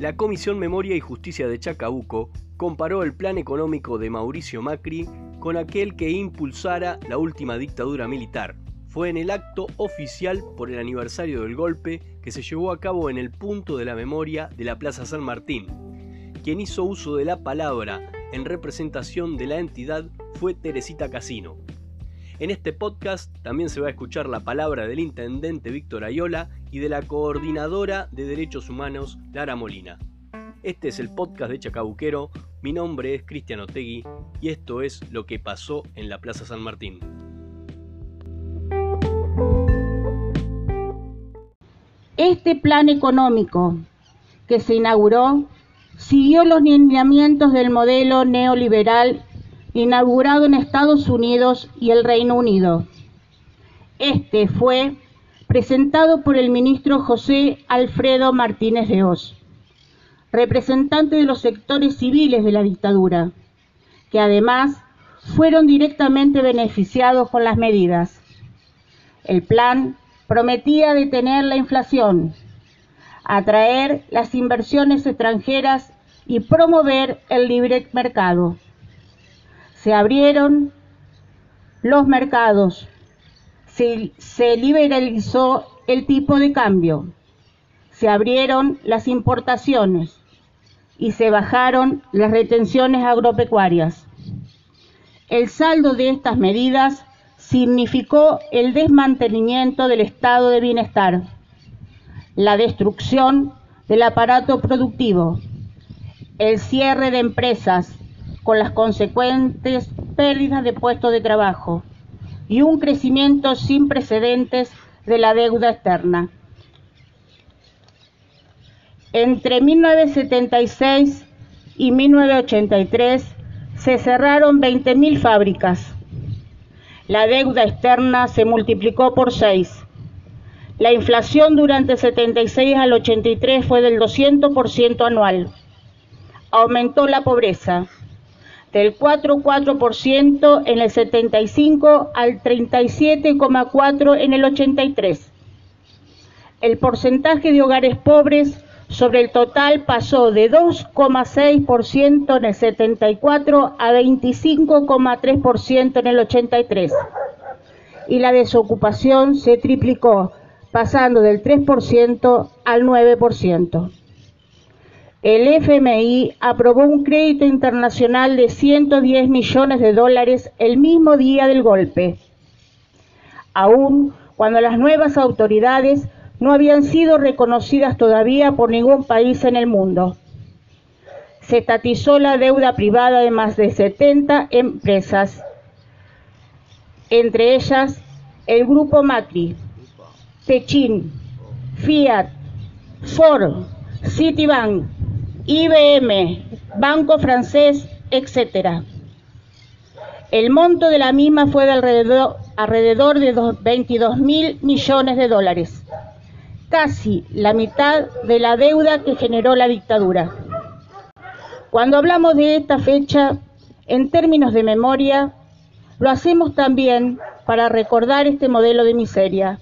La Comisión Memoria y Justicia de Chacabuco comparó el plan económico de Mauricio Macri con aquel que impulsara la última dictadura militar. Fue en el acto oficial por el aniversario del golpe que se llevó a cabo en el punto de la memoria de la Plaza San Martín. Quien hizo uso de la palabra en representación de la entidad fue Teresita Casino. En este podcast también se va a escuchar la palabra del intendente Víctor Ayola y de la coordinadora de derechos humanos Lara Molina. Este es el podcast de Chacabuquero, mi nombre es Cristian Otegui y esto es lo que pasó en la Plaza San Martín. Este plan económico que se inauguró siguió los lineamientos del modelo neoliberal inaugurado en Estados Unidos y el Reino Unido. Este fue presentado por el ministro José Alfredo Martínez de Oz, representante de los sectores civiles de la dictadura, que además fueron directamente beneficiados con las medidas. El plan prometía detener la inflación, atraer las inversiones extranjeras y promover el libre mercado se abrieron los mercados, se, liberalizó el tipo de cambio, se abrieron las importaciones y se bajaron las retenciones agropecuarias. El saldo de estas medidas significó el desmantelamiento del estado de bienestar, la destrucción del aparato productivo, el cierre de empresas con las consecuentes pérdidas de puestos de trabajo y un crecimiento sin precedentes de la deuda externa. Entre 1976 y 1983 se cerraron 20.000 fábricas. La deuda externa se multiplicó por 6. La inflación durante 76 al 83 fue del 200% anual. Aumentó la pobreza del 4,4% en el 75 al 37,4% en el 83. El porcentaje de hogares pobres sobre el total pasó de 2,6% en el 74 a 25,3% en el 83. Y la desocupación se triplicó, pasando del 3% al 9% el FMI aprobó un crédito internacional de 110 millones de dólares el mismo día del golpe, aun cuando las nuevas autoridades no habían sido reconocidas todavía por ningún país en el mundo. Se estatizó la deuda privada de más de 70 empresas, entre ellas el grupo Macri, Techin, Fiat, Ford, Citibank, IBM, Banco Francés, etc. El monto de la misma fue de alrededor, alrededor de 22 mil millones de dólares, casi la mitad de la deuda que generó la dictadura. Cuando hablamos de esta fecha, en términos de memoria, lo hacemos también para recordar este modelo de miseria,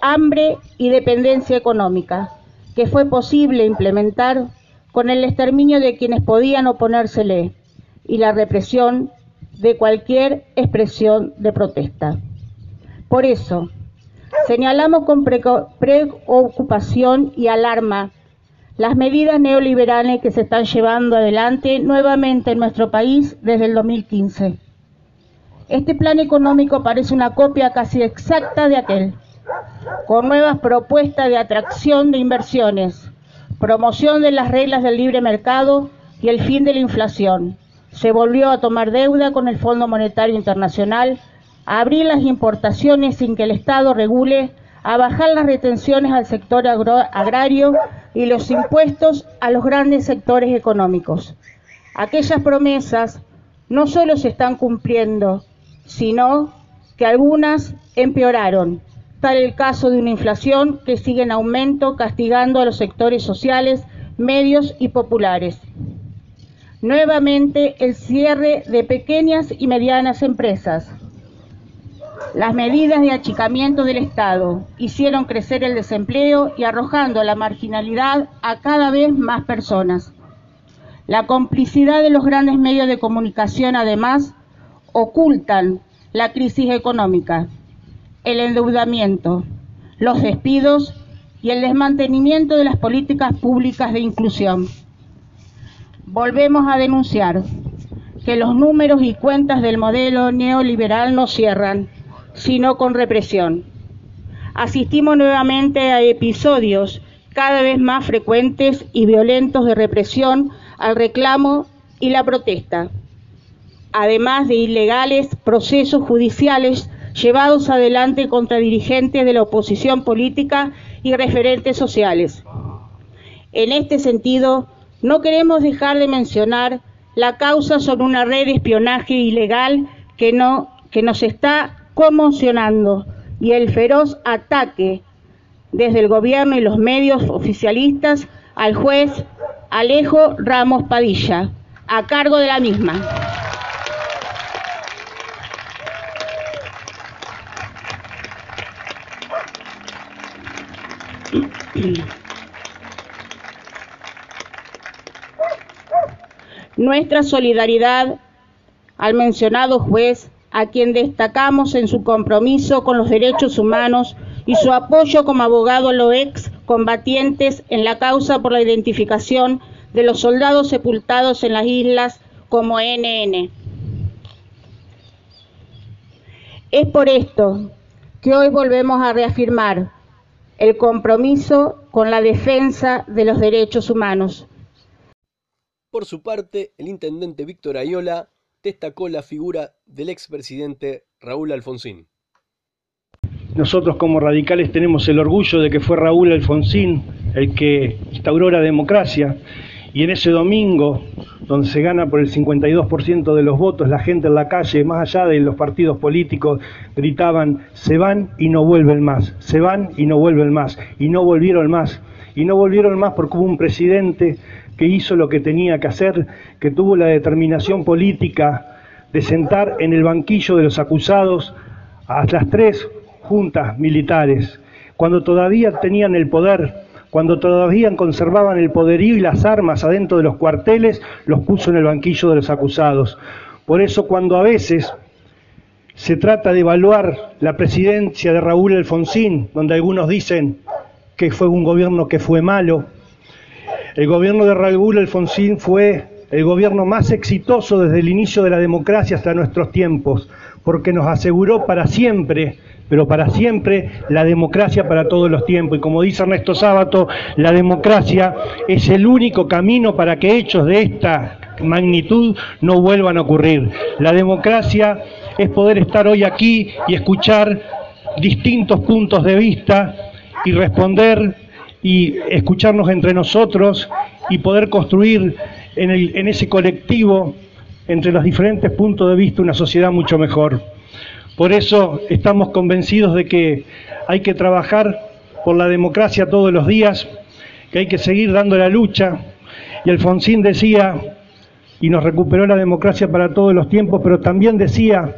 hambre y dependencia económica que fue posible implementar con el exterminio de quienes podían oponérsele y la represión de cualquier expresión de protesta. Por eso, señalamos con preocupación y alarma las medidas neoliberales que se están llevando adelante nuevamente en nuestro país desde el 2015. Este plan económico parece una copia casi exacta de aquel, con nuevas propuestas de atracción de inversiones, promoción de las reglas del libre mercado y el fin de la inflación. Se volvió a tomar deuda con el Fondo Monetario Internacional, a abrir las importaciones sin que el Estado regule, a bajar las retenciones al sector agrario y los impuestos a los grandes sectores económicos. Aquellas promesas no solo se están cumpliendo, sino que algunas empeoraron tal el caso de una inflación que sigue en aumento, castigando a los sectores sociales, medios y populares. Nuevamente, el cierre de pequeñas y medianas empresas. Las medidas de achicamiento del Estado hicieron crecer el desempleo y arrojando la marginalidad a cada vez más personas. La complicidad de los grandes medios de comunicación, además, ocultan la crisis económica, el endeudamiento, los despidos y el desmantenimiento de las políticas públicas de inclusión. Volvemos a denunciar que los números y cuentas del modelo neoliberal no cierran, sino con represión. Asistimos nuevamente a episodios cada vez más frecuentes y violentos de represión al reclamo y la protesta, además de ilegales procesos judiciales llevados adelante contra dirigentes de la oposición política y referentes sociales. En este sentido, no queremos dejar de mencionar la causa sobre una red de espionaje ilegal que, no, que nos está conmocionando y el feroz ataque desde el gobierno y los medios oficialistas al juez Alejo Ramos Padilla, a cargo de la misma. Nuestra solidaridad al mencionado juez, a quien destacamos en su compromiso con los derechos humanos y su apoyo como abogado a los ex combatientes en la causa por la identificación de los soldados sepultados en las islas como NN. Es por esto que hoy volvemos a reafirmar el compromiso con la defensa de los derechos humanos. Por su parte, el intendente Víctor Ayola destacó la figura del expresidente Raúl Alfonsín. Nosotros como radicales tenemos el orgullo de que fue Raúl Alfonsín el que instauró la democracia y en ese domingo, donde se gana por el 52% de los votos, la gente en la calle, más allá de los partidos políticos, gritaban, se van y no vuelven más, se van y no vuelven más, y no volvieron más, y no volvieron más porque hubo un presidente que hizo lo que tenía que hacer, que tuvo la determinación política de sentar en el banquillo de los acusados a las tres juntas militares, cuando todavía tenían el poder cuando todavía conservaban el poderío y las armas adentro de los cuarteles, los puso en el banquillo de los acusados. Por eso cuando a veces se trata de evaluar la presidencia de Raúl Alfonsín, donde algunos dicen que fue un gobierno que fue malo, el gobierno de Raúl Alfonsín fue el gobierno más exitoso desde el inicio de la democracia hasta nuestros tiempos, porque nos aseguró para siempre pero para siempre la democracia para todos los tiempos. Y como dice Ernesto Sábato, la democracia es el único camino para que hechos de esta magnitud no vuelvan a ocurrir. La democracia es poder estar hoy aquí y escuchar distintos puntos de vista y responder y escucharnos entre nosotros y poder construir en, en ese colectivo entre los diferentes puntos de vista una sociedad mucho mejor. Por eso estamos convencidos de que hay que trabajar por la democracia todos los días, que hay que seguir dando la lucha. Y Alfonsín decía, y nos recuperó la democracia para todos los tiempos, pero también decía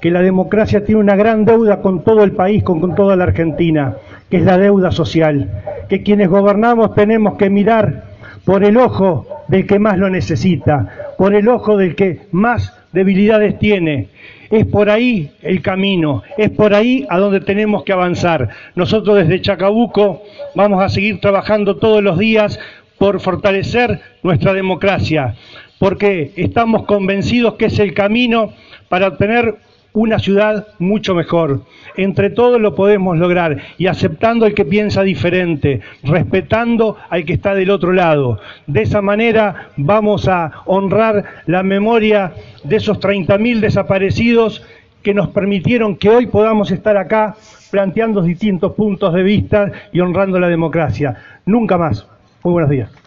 que la democracia tiene una gran deuda con todo el país, con, con toda la Argentina, que es la deuda social, que quienes gobernamos tenemos que mirar por el ojo del que más lo necesita, por el ojo del que más debilidades tiene, es por ahí el camino, es por ahí a donde tenemos que avanzar. Nosotros desde Chacabuco vamos a seguir trabajando todos los días por fortalecer nuestra democracia, porque estamos convencidos que es el camino para obtener una ciudad mucho mejor. Entre todos lo podemos lograr y aceptando al que piensa diferente, respetando al que está del otro lado. De esa manera vamos a honrar la memoria de esos 30.000 desaparecidos que nos permitieron que hoy podamos estar acá planteando distintos puntos de vista y honrando la democracia. Nunca más. Muy buenos días.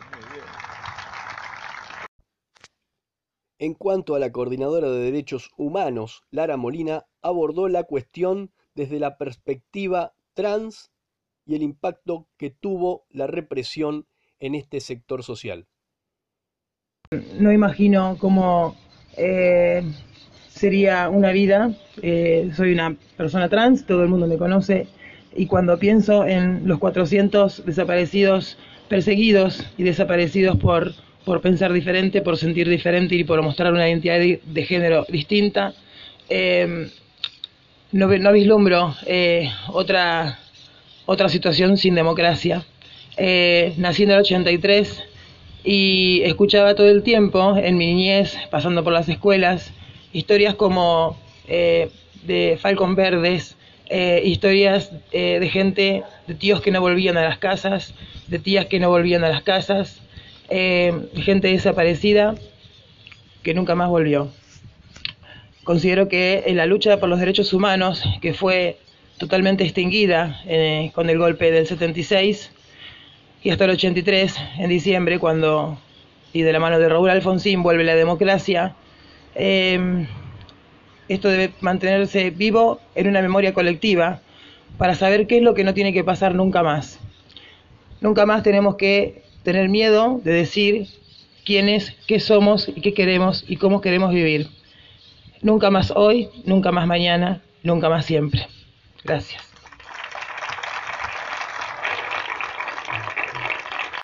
En cuanto a la coordinadora de derechos humanos, Lara Molina abordó la cuestión desde la perspectiva trans y el impacto que tuvo la represión en este sector social. No imagino cómo eh, sería una vida. Eh, soy una persona trans, todo el mundo me conoce. Y cuando pienso en los 400 desaparecidos, perseguidos y desaparecidos por, por pensar diferente, por sentir diferente y por mostrar una identidad de, género distinta, eh, no, no, vislumbro eh, otra, otra situación sin democracia. nací en el 83 y escuchaba todo el tiempo, en mi niñez, pasando por las escuelas, historias como eh, de Falcon Verdes, eh, historias eh, de gente, de tíos que no volvían a las casas, de tías que no volvían a las casas, gente desaparecida que nunca más volvió. Considero que en la lucha por los derechos humanos, que fue totalmente extinguida con el golpe del 76, y hasta el 83, en diciembre, cuando, y de la mano de Raúl Alfonsín, vuelve la democracia, em, esto debe mantenerse vivo en una memoria colectiva para saber qué es lo que no tiene que pasar nunca más. Nunca más tenemos que tener miedo de decir quiénes, qué somos y qué queremos y cómo queremos vivir. Nunca más hoy, nunca más mañana, nunca más siempre. Gracias.